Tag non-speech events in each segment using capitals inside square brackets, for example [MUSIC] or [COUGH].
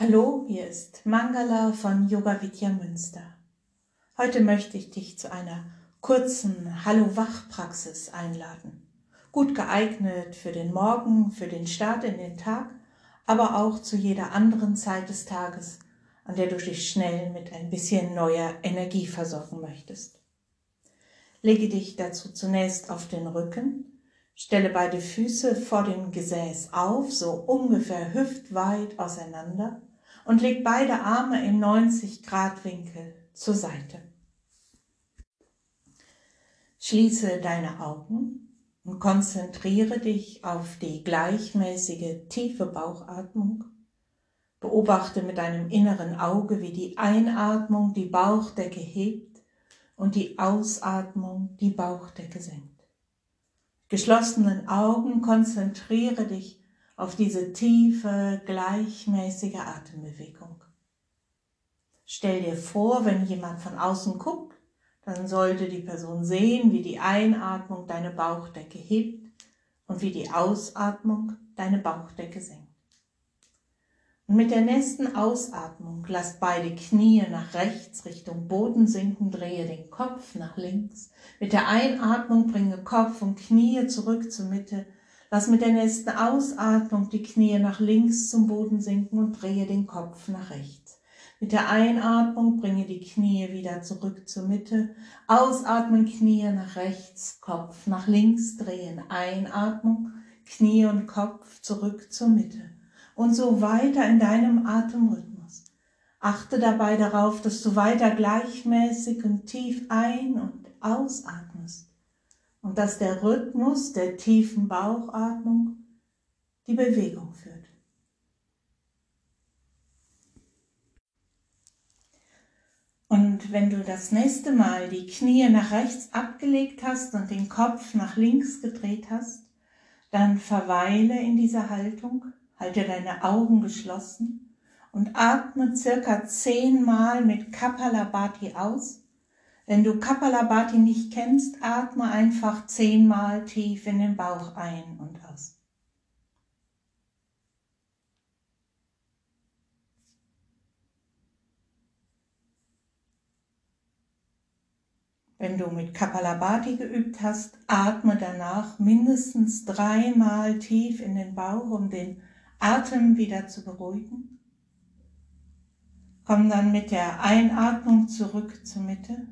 Hallo, hier ist Mangala von Yoga Vidya Münster. Heute möchte ich dich zu einer kurzen Hallo-Wach-Praxis einladen. Gut geeignet für den Morgen, für den Start in den Tag, aber auch zu jeder anderen Zeit des Tages, an der du dich schnell mit ein bisschen neuer Energie versorgen möchtest. Lege dich dazu zunächst auf den Rücken, stelle beide Füße vor dem Gesäß auf, so ungefähr hüftweit auseinander und leg beide Arme im 90 Grad Winkel zur Seite. Schließe deine Augen und konzentriere dich auf die gleichmäßige tiefe Bauchatmung. Beobachte mit deinem inneren Auge, wie die Einatmung die Bauchdecke hebt und die Ausatmung die Bauchdecke senkt. Geschlossenen Augen konzentriere dich auf diese tiefe, gleichmäßige Atembewegung. Stell dir vor, wenn jemand von außen guckt, dann sollte die Person sehen, wie die Einatmung deine Bauchdecke hebt und wie die Ausatmung deine Bauchdecke senkt. Und mit der nächsten Ausatmung lass beide Knie nach rechts Richtung Boden sinken, drehe den Kopf nach links. Mit der Einatmung bringe Kopf und Knie zurück zur Mitte Lass mit der nächsten Ausatmung die Knie nach links zum Boden sinken und drehe den Kopf nach rechts. Mit der Einatmung bringe die Knie wieder zurück zur Mitte. Ausatmen, Knie nach rechts, Kopf nach links drehen. Einatmung, Knie und Kopf zurück zur Mitte. Und so weiter in deinem Atemrhythmus. Achte dabei darauf, dass du weiter gleichmäßig und tief ein- und ausatmest und dass der Rhythmus der tiefen Bauchatmung die Bewegung führt. Und wenn du das nächste Mal die Knie nach rechts abgelegt hast und den Kopf nach links gedreht hast, dann verweile in dieser Haltung, halte deine Augen geschlossen und atme circa zehnmal mit Kapalabhati aus wenn du Kapalabhati nicht kennst, atme einfach zehnmal tief in den Bauch ein und aus. Wenn du mit Kapalabhati geübt hast, atme danach mindestens dreimal tief in den Bauch, um den Atem wieder zu beruhigen. Komm dann mit der Einatmung zurück zur Mitte.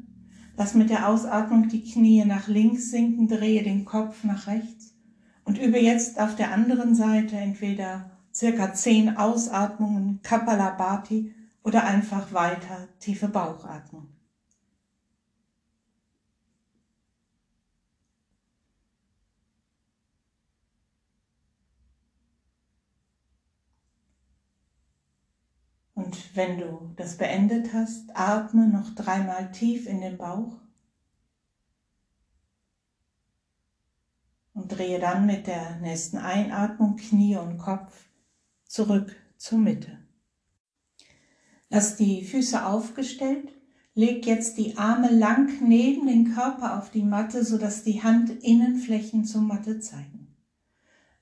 Lass mit der Ausatmung die Knie nach links sinken, drehe den Kopf nach rechts und übe jetzt auf der anderen Seite entweder circa zehn Ausatmungen Kapalabhati oder einfach weiter tiefe Bauchatmung. Und wenn du das beendet hast, atme noch dreimal tief in den Bauch und drehe dann mit der nächsten Einatmung Knie und Kopf zurück zur Mitte. Lass die Füße aufgestellt, leg jetzt die Arme lang neben den Körper auf die Matte, sodass die Handinnenflächen zur Matte zeigen.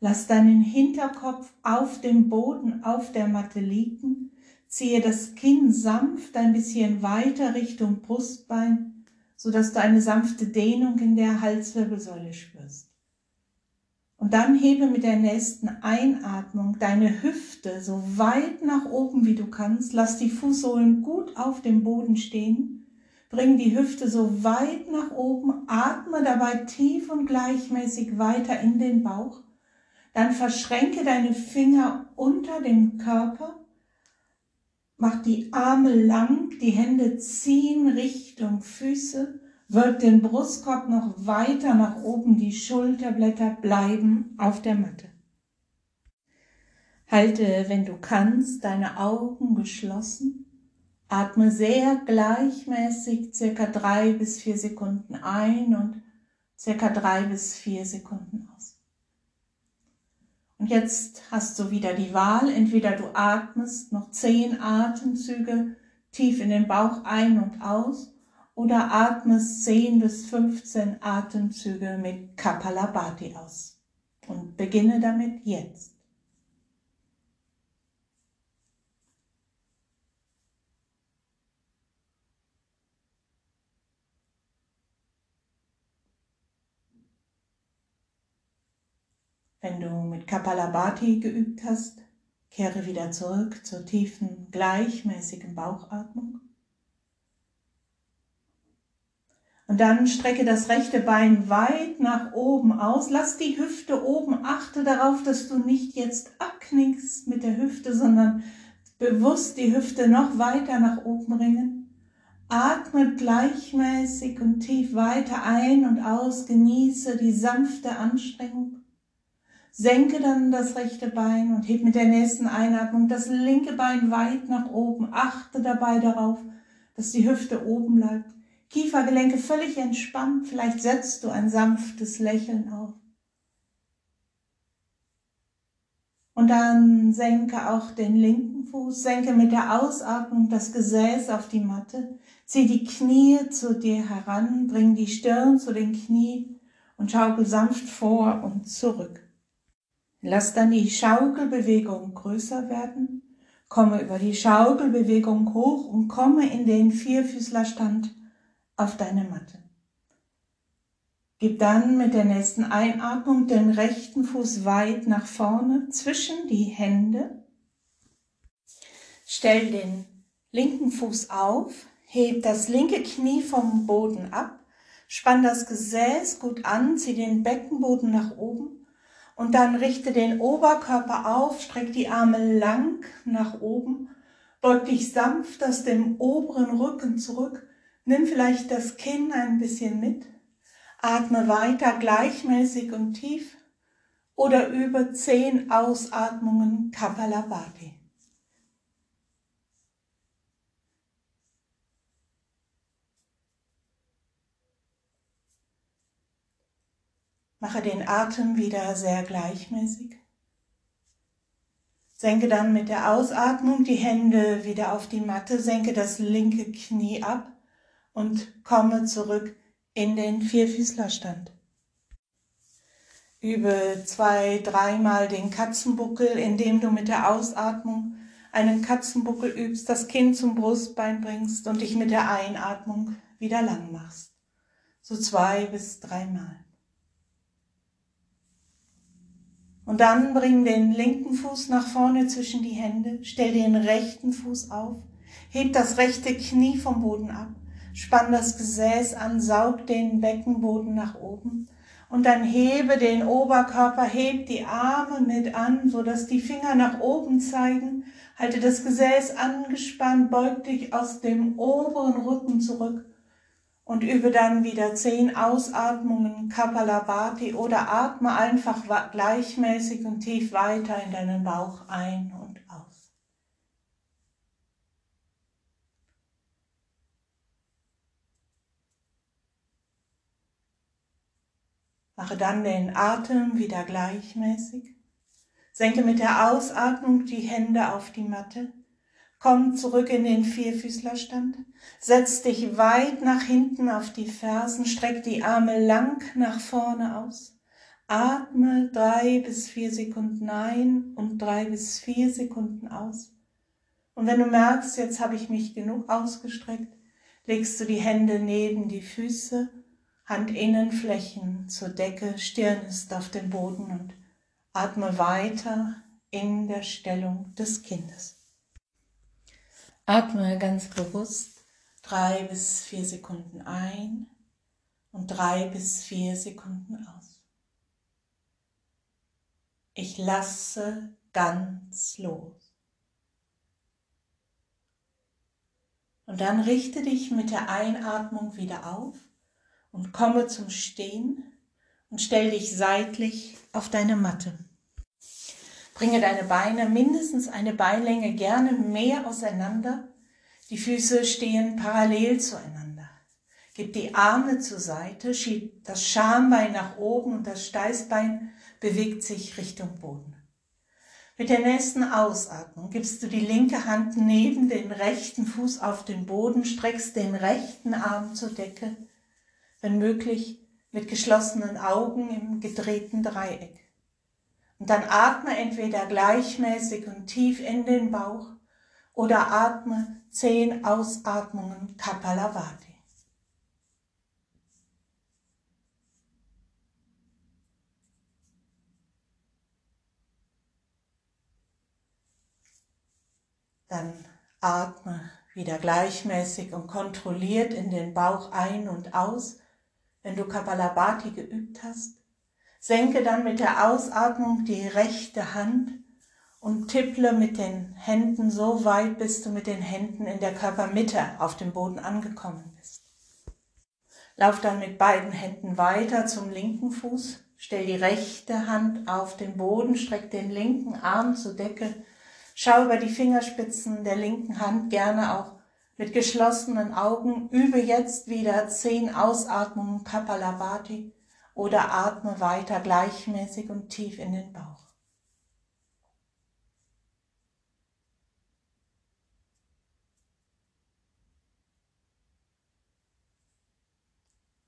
Lass deinen Hinterkopf auf dem Boden auf der Matte liegen Ziehe das Kinn sanft ein bisschen weiter Richtung Brustbein, sodass du eine sanfte Dehnung in der Halswirbelsäule spürst. Und dann hebe mit der nächsten Einatmung deine Hüfte so weit nach oben wie du kannst. Lass die Fußsohlen gut auf dem Boden stehen. Bring die Hüfte so weit nach oben. Atme dabei tief und gleichmäßig weiter in den Bauch. Dann verschränke deine Finger unter dem Körper Mach die Arme lang, die Hände ziehen Richtung Füße, wölbt den Brustkorb noch weiter nach oben, die Schulterblätter bleiben auf der Matte. Halte, wenn du kannst, deine Augen geschlossen. Atme sehr gleichmäßig circa drei bis vier Sekunden ein und circa drei bis vier Sekunden aus. Und jetzt hast du wieder die Wahl, entweder du atmest noch zehn Atemzüge tief in den Bauch ein und aus oder atmest 10 bis 15 Atemzüge mit Kapalabhati aus. Und beginne damit jetzt. Wenn du mit Kapalabhati geübt hast, kehre wieder zurück zur tiefen, gleichmäßigen Bauchatmung. Und dann strecke das rechte Bein weit nach oben aus. Lass die Hüfte oben. Achte darauf, dass du nicht jetzt abknickst mit der Hüfte, sondern bewusst die Hüfte noch weiter nach oben bringen. Atme gleichmäßig und tief weiter ein und aus. Genieße die sanfte Anstrengung. Senke dann das rechte Bein und heb mit der nächsten Einatmung das linke Bein weit nach oben. Achte dabei darauf, dass die Hüfte oben bleibt. Kiefergelenke völlig entspannt. Vielleicht setzt du ein sanftes Lächeln auf. Und dann senke auch den linken Fuß, senke mit der Ausatmung das Gesäß auf die Matte, zieh die Knie zu dir heran, bring die Stirn zu den Knien und schaukel sanft vor und zurück. Lass dann die Schaukelbewegung größer werden, komme über die Schaukelbewegung hoch und komme in den Vierfüßlerstand auf deine Matte. Gib dann mit der nächsten Einatmung den rechten Fuß weit nach vorne zwischen die Hände. Stell den linken Fuß auf, heb das linke Knie vom Boden ab, spann das Gesäß gut an, zieh den Beckenboden nach oben und dann richte den Oberkörper auf, streck die Arme lang nach oben, beug dich sanft aus dem oberen Rücken zurück Nimm vielleicht das Kinn ein bisschen mit. Atme weiter gleichmäßig und tief oder über zehn Ausatmungen Kapalabhati. Mache den Atem wieder sehr gleichmäßig. Senke dann mit der Ausatmung die Hände wieder auf die Matte, senke das linke Knie ab und komme zurück in den Vierfüßlerstand. Übe zwei, dreimal den Katzenbuckel, indem du mit der Ausatmung einen Katzenbuckel übst, das Kinn zum Brustbein bringst und dich mit der Einatmung wieder lang machst. So zwei bis dreimal. Und dann bring den linken Fuß nach vorne zwischen die Hände, stell den rechten Fuß auf, heb das rechte Knie vom Boden ab Spann das Gesäß an, saug den Beckenboden nach oben und dann hebe den Oberkörper, heb die Arme mit an, so dass die Finger nach oben zeigen. Halte das Gesäß angespannt, beug dich aus dem oberen Rücken zurück und übe dann wieder zehn Ausatmungen Kapalabhati oder atme einfach gleichmäßig und tief weiter in deinen Bauch ein und aus. Mache dann den Atem wieder gleichmäßig. Senke mit der Ausatmung die Hände auf die Matte. Komm zurück in den Vierfüßlerstand. Setz dich weit nach hinten auf die Fersen. Streck die Arme lang nach vorne aus. Atme drei bis vier Sekunden ein und drei bis vier Sekunden aus. Und wenn du merkst, jetzt habe ich mich genug ausgestreckt, legst du die Hände neben die Füße Handinnenflächen zur Decke, Stirn ist auf dem Boden und atme weiter in der Stellung des Kindes. Atme ganz bewusst drei bis vier Sekunden ein und drei bis vier Sekunden aus. Ich lasse ganz los. Und dann richte dich mit der Einatmung wieder auf und komme zum Stehen und stell dich seitlich auf deine Matte. Bringe deine Beine mindestens eine Beinlänge, gerne mehr auseinander. Die Füße stehen parallel zueinander. Gib die Arme zur Seite, schieb das Schambein nach oben und das Steißbein bewegt sich Richtung Boden. Mit der nächsten Ausatmung gibst du die linke Hand neben den rechten Fuß auf den Boden, streckst den rechten Arm zur Decke wenn möglich mit geschlossenen Augen im gedrehten Dreieck. Und dann atme entweder gleichmäßig und tief in den Bauch oder atme zehn Ausatmungen Kapalavati. Dann atme wieder gleichmäßig und kontrolliert in den Bauch ein und aus, wenn du Kapalabhati geübt hast. Senke dann mit der Ausatmung die rechte Hand und tipple mit den Händen so weit, bis du mit den Händen in der Körpermitte auf dem Boden angekommen bist. Lauf dann mit beiden Händen weiter zum linken Fuß. Stell die rechte Hand auf den Boden, streck den linken Arm zur Decke Schau über die Fingerspitzen der linken Hand gerne auch mit geschlossenen Augen. Übe jetzt wieder zehn Ausatmungen Kapalabhati oder atme weiter gleichmäßig und tief in den Bauch.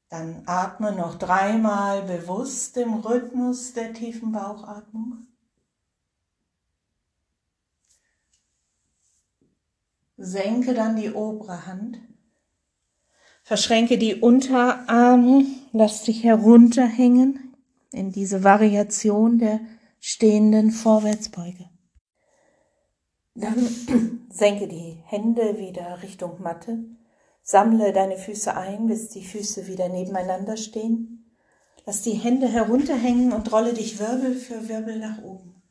Dann atme noch dreimal bewusst im Rhythmus der tiefen Bauchatmung. Senke dann die obere Hand. Verschränke die Unterarme, lass dich herunterhängen in diese Variation der stehenden Vorwärtsbeuge. Dann [CLEARS THROAT] senke die Hände wieder Richtung Matte. Sammle deine Füße ein, bis die Füße wieder nebeneinander stehen. Lass die Hände herunterhängen und rolle dich Wirbel für Wirbel nach oben.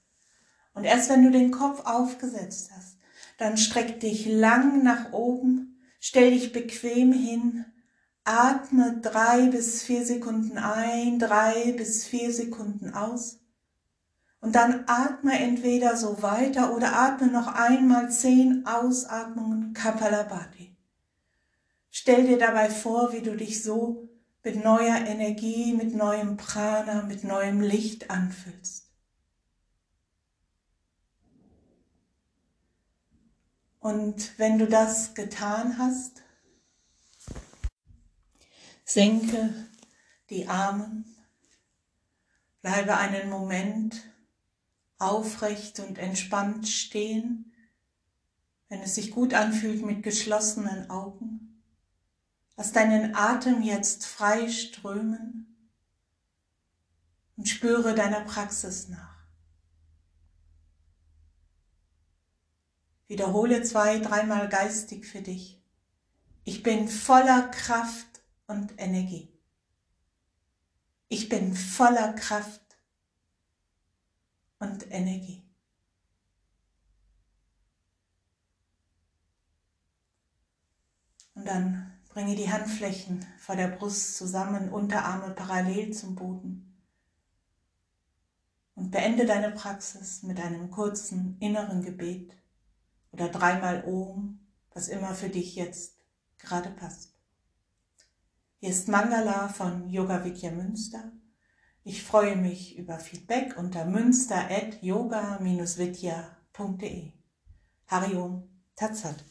Und erst wenn du den Kopf aufgesetzt hast, dann streck dich lang nach oben, stell dich bequem hin, atme drei bis vier Sekunden ein, drei bis vier Sekunden aus. Und dann atme entweder so weiter oder atme noch einmal zehn Ausatmungen Kapalabhati. Stell dir dabei vor, wie du dich so mit neuer Energie, mit neuem Prana, mit neuem Licht anfühlst. Und wenn du das getan hast, senke die Arme, bleibe einen Moment aufrecht und entspannt stehen, wenn es sich gut anfühlt mit geschlossenen Augen. Lass deinen Atem jetzt frei strömen und spüre deiner Praxis nach. Wiederhole zwei, dreimal geistig für dich. Ich bin voller Kraft und Energie. Ich bin voller Kraft und Energie. Und dann bringe die Handflächen vor der Brust zusammen, Unterarme parallel zum Boden. Und beende deine Praxis mit einem kurzen inneren Gebet oder dreimal Om, was immer für dich jetzt gerade passt. Hier ist Mangala von Yoga Vidya Münster. Ich freue mich über Feedback unter münster.yoga-vidya.de. Hariom Tatsat.